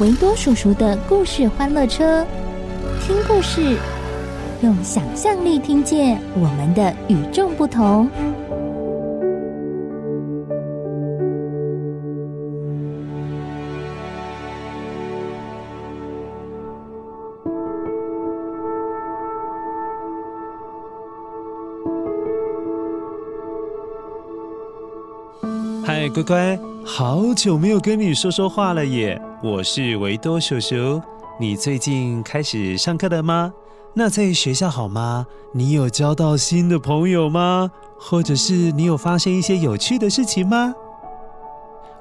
维多叔叔的故事欢乐车，听故事，用想象力听见我们的与众不同。嗨，乖乖，好久没有跟你说说话了耶！我是维多叔叔。你最近开始上课了吗？那在学校好吗？你有交到新的朋友吗？或者是你有发现一些有趣的事情吗？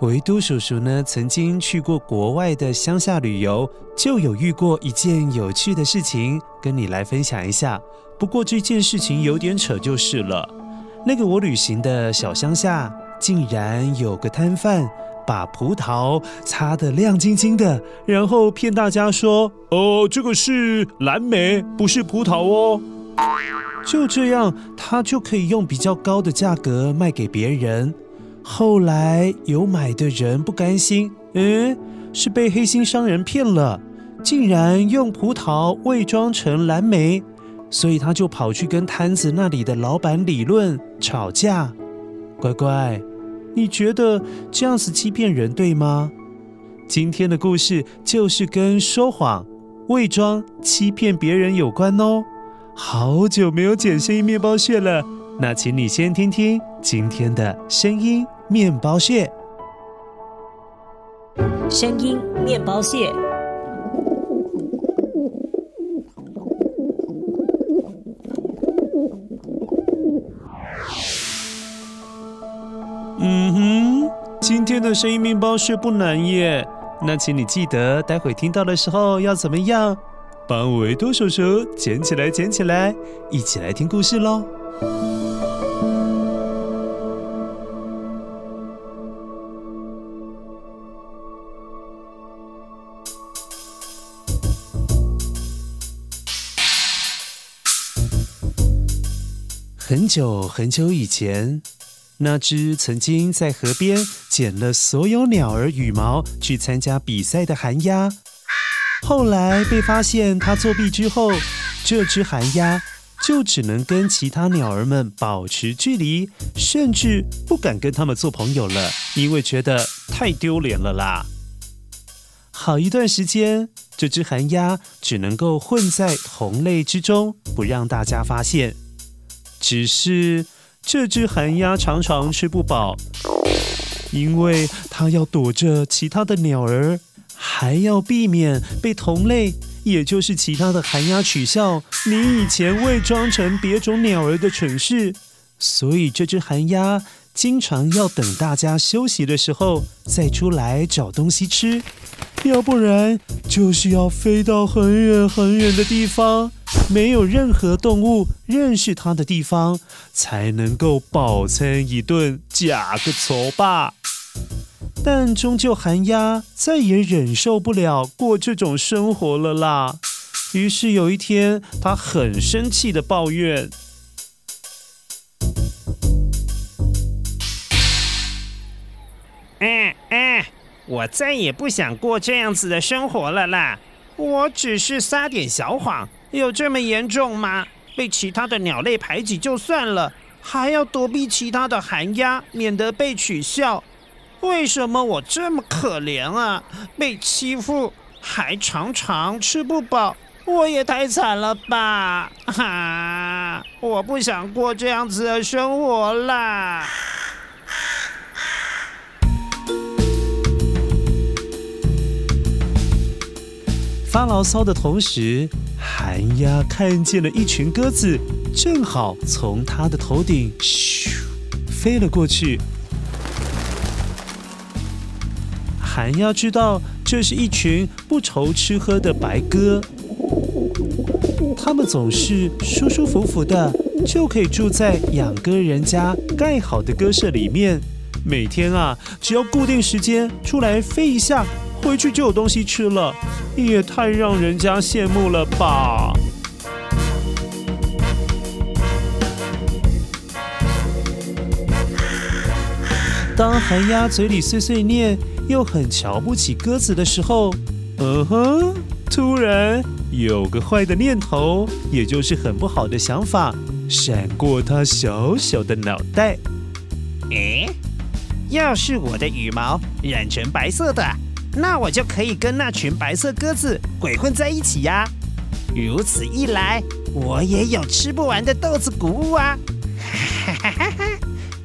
维多叔叔呢，曾经去过国外的乡下旅游，就有遇过一件有趣的事情，跟你来分享一下。不过这件事情有点扯就是了。那个我旅行的小乡下。竟然有个摊贩把葡萄擦得亮晶晶的，然后骗大家说：“哦，这个是蓝莓，不是葡萄哦。”就这样，他就可以用比较高的价格卖给别人。后来有买的人不甘心，嗯，是被黑心商人骗了，竟然用葡萄伪装成蓝莓，所以他就跑去跟摊子那里的老板理论吵架。乖乖，你觉得这样子欺骗人对吗？今天的故事就是跟说谎、伪装、欺骗别人有关哦。好久没有剪声音面包屑了，那请你先听听今天的声音面包屑。声音面包屑。的声音面包屑不难耶。那请你记得，待会听到的时候要怎么样？帮维多叔叔捡起来，捡起来，一起来听故事喽。很久很久以前。那只曾经在河边捡了所有鸟儿羽毛去参加比赛的寒鸦，后来被发现它作弊之后，这只寒鸦就只能跟其他鸟儿们保持距离，甚至不敢跟他们做朋友了，因为觉得太丢脸了啦。好一段时间，这只寒鸦只能够混在同类之中，不让大家发现，只是。这只寒鸦常常吃不饱，因为它要躲着其他的鸟儿，还要避免被同类，也就是其他的寒鸦取笑你以前伪装成别种鸟儿的蠢事。所以这只寒鸦经常要等大家休息的时候再出来找东西吃，要不然就是要飞到很远很远的地方。没有任何动物认识它的地方，才能够饱餐一顿，假个粗吧。但终究寒鸦再也忍受不了过这种生活了啦。于是有一天，他很生气的抱怨：“哎哎，我再也不想过这样子的生活了啦！我只是撒点小谎。”有这么严重吗？被其他的鸟类排挤就算了，还要躲避其他的寒鸦，免得被取笑。为什么我这么可怜啊？被欺负，还常常吃不饱，我也太惨了吧！哈、我不想过这样子的生活啦。发牢骚的同时，寒鸦看见了一群鸽子，正好从它的头顶咻飞了过去。寒鸦知道这是一群不愁吃喝的白鸽，它们总是舒舒服服的，就可以住在养鸽人家盖好的鸽舍里面，每天啊，只要固定时间出来飞一下。回去就有东西吃了，也太让人家羡慕了吧！当寒鸦嘴里碎碎念，又很瞧不起鸽子的时候，嗯哼，突然有个坏的念头，也就是很不好的想法，闪过他小小的脑袋。诶，要是我的羽毛染成白色的。那我就可以跟那群白色鸽子鬼混在一起呀！如此一来，我也有吃不完的豆子谷物啊！哈哈哈哈！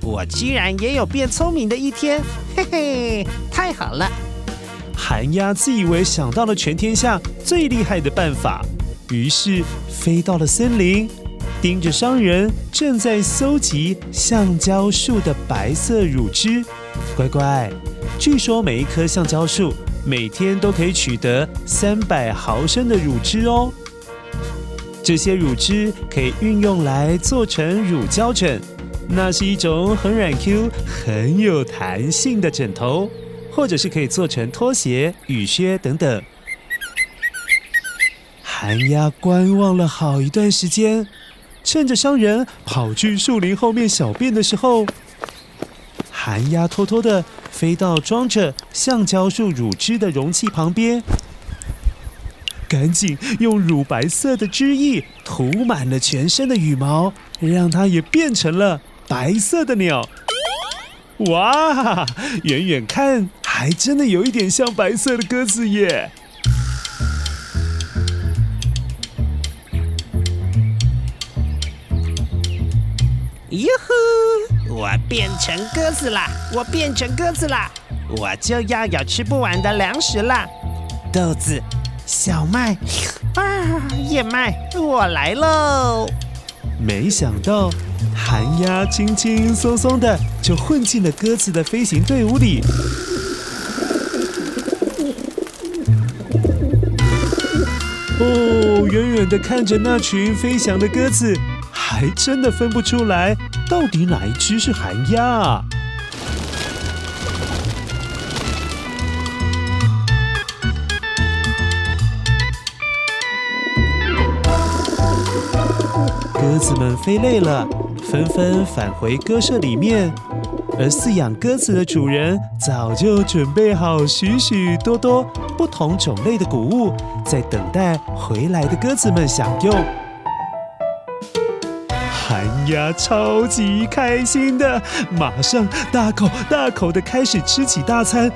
我居然也有变聪明的一天，嘿嘿，太好了！寒鸦自以为想到了全天下最厉害的办法，于是飞到了森林，盯着商人正在搜集橡胶树的白色乳汁。乖乖。据说每一棵橡胶树每天都可以取得三百毫升的乳汁哦。这些乳汁可以运用来做成乳胶枕，那是一种很软 Q、很有弹性的枕头，或者是可以做成拖鞋、雨靴等等。寒鸦观望了好一段时间，趁着商人跑去树林后面小便的时候，寒鸦偷偷的。飞到装着橡胶树乳汁的容器旁边，赶紧用乳白色的汁液涂满了全身的羽毛，让它也变成了白色的鸟。哇，远远看还真的有一点像白色的鸽子耶！变成鸽子啦！我变成鸽子啦！我就要有吃不完的粮食啦！豆子、小麦啊，燕麦，我来喽！没想到，寒鸦轻轻松松的就混进了鸽子的飞行队伍里。哦，远远的看着那群飞翔的鸽子。还真的分不出来，到底哪一只是寒鸦啊？鸽子们飞累了，纷纷返回鸽舍里面，而饲养鸽子的主人早就准备好许许多多不同种类的谷物，在等待回来的鸽子们享用。寒鸦超级开心的，马上大口大口的开始吃起大餐。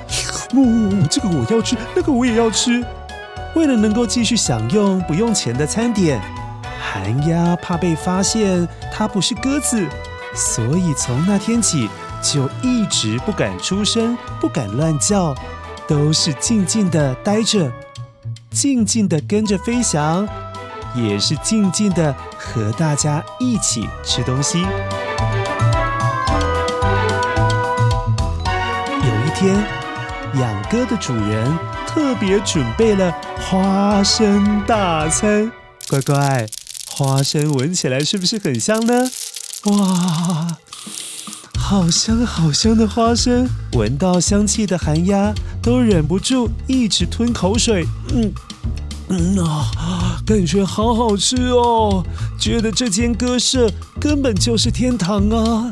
呜，这个我要吃，那个我也要吃。为了能够继续享用不用钱的餐点，寒鸦怕被发现它不是鸽子，所以从那天起就一直不敢出声，不敢乱叫，都是静静的待着，静静的跟着飞翔。也是静静的和大家一起吃东西。有一天，养鸽的主人特别准备了花生大餐。乖乖，花生闻起来是不是很香呢？哇，好香好香的花生！闻到香气的寒鸦都忍不住一直吞口水。嗯。嗯啊，感觉好好吃哦！觉得这间鸽舍根本就是天堂啊！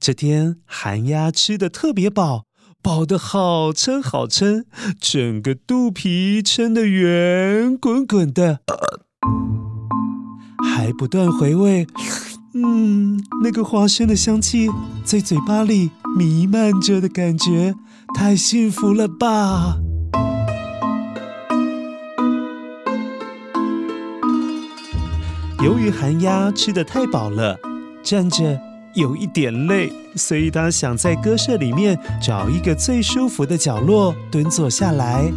这天，寒鸦吃的特别饱，饱的好撑好撑，整个肚皮撑得圆滚滚的，还不断回味。嗯，那个花生的香气在嘴巴里弥漫着的感觉，太幸福了吧！由于寒鸦吃得太饱了，站着有一点累，所以他想在鸽舍里面找一个最舒服的角落蹲坐下来。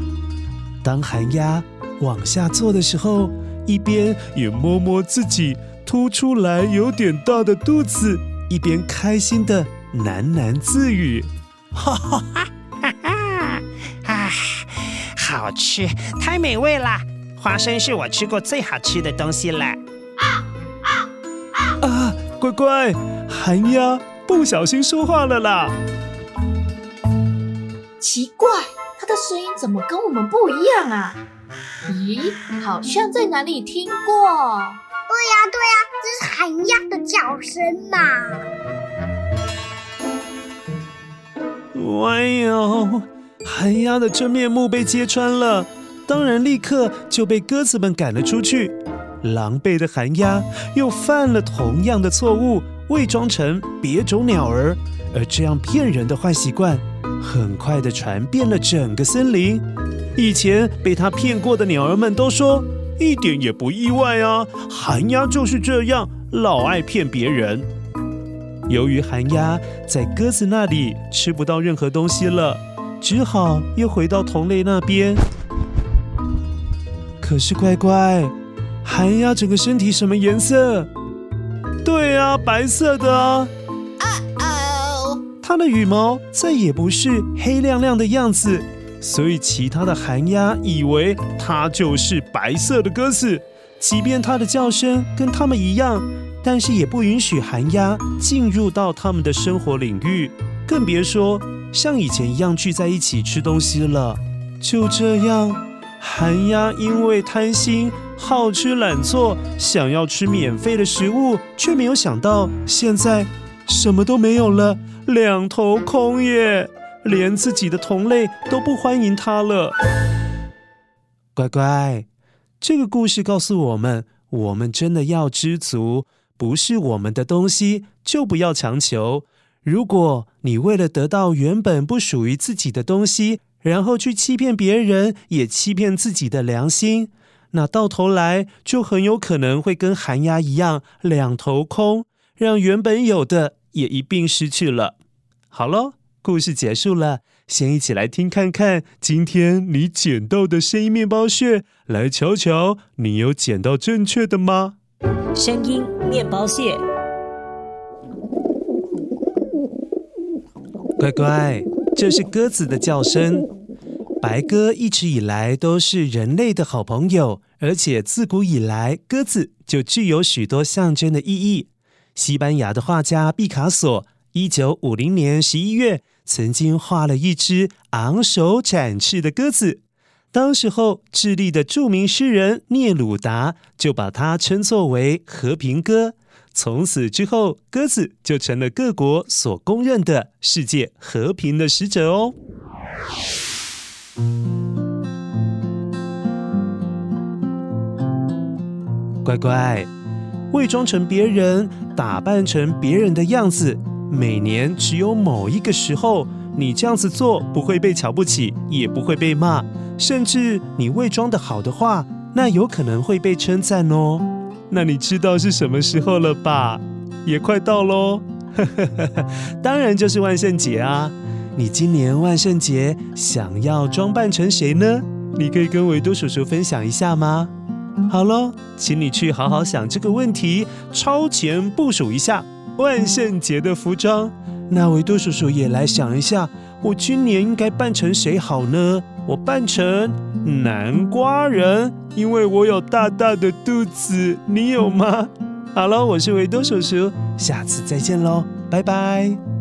当寒鸦往下坐的时候，一边也摸摸自己凸出来有点大的肚子，一边开心的喃喃自语：“哈哈哈哈哈！啊，好吃，太美味了！花生是我吃过最好吃的东西了。”啊，乖乖，寒鸦不小心说话了啦！奇怪，它的声音怎么跟我们不一样啊？咦，好像在哪里听过？对呀，对呀，这是寒鸦的叫声嘛！哎呦，寒鸦的真面目被揭穿了，当然立刻就被鸽子们赶了出去。狼狈的寒鸦又犯了同样的错误，伪装成别种鸟儿，而这样骗人的坏习惯，很快的传遍了整个森林。以前被他骗过的鸟儿们都说，一点也不意外啊，寒鸦就是这样，老爱骗别人。由于寒鸦在鸽子那里吃不到任何东西了，只好又回到同类那边。可是乖乖，寒鸦整个身体什么颜色？对啊，白色的啊。哦，它的羽毛再也不是黑亮亮的样子。所以，其他的寒鸦以为它就是白色的鸽子，即便它的叫声跟它们一样，但是也不允许寒鸦进入到它们的生活领域，更别说像以前一样聚在一起吃东西了。就这样，寒鸦因为贪心、好吃懒做，想要吃免费的食物，却没有想到现在什么都没有了，两头空耶。连自己的同类都不欢迎他了。乖乖，这个故事告诉我们：我们真的要知足，不是我们的东西就不要强求。如果你为了得到原本不属于自己的东西，然后去欺骗别人，也欺骗自己的良心，那到头来就很有可能会跟寒鸦一样两头空，让原本有的也一并失去了。好喽。故事结束了，先一起来听看看今天你捡到的声音面包屑，来瞧瞧你有捡到正确的吗？声音面包屑，乖乖，这是鸽子的叫声。白鸽一直以来都是人类的好朋友，而且自古以来，鸽子就具有许多象征的意义。西班牙的画家毕卡索，一九五零年十一月。曾经画了一只昂首展翅的鸽子，当时候智利的著名诗人聂鲁达就把它称作为和平鸽。从此之后，鸽子就成了各国所公认的世界和平的使者哦。乖乖，伪装成别人，打扮成别人的样子。每年只有某一个时候，你这样子做不会被瞧不起，也不会被骂，甚至你伪装的好的话，那有可能会被称赞哦。那你知道是什么时候了吧？也快到喽，当然就是万圣节啊！你今年万圣节想要装扮成谁呢？你可以跟维多叔叔分享一下吗？好喽，请你去好好想这个问题，超前部署一下。万圣节的服装，那维多叔叔也来想一下，我今年应该扮成谁好呢？我扮成南瓜人，因为我有大大的肚子，你有吗？好了，我是维多叔叔，下次再见喽，拜拜。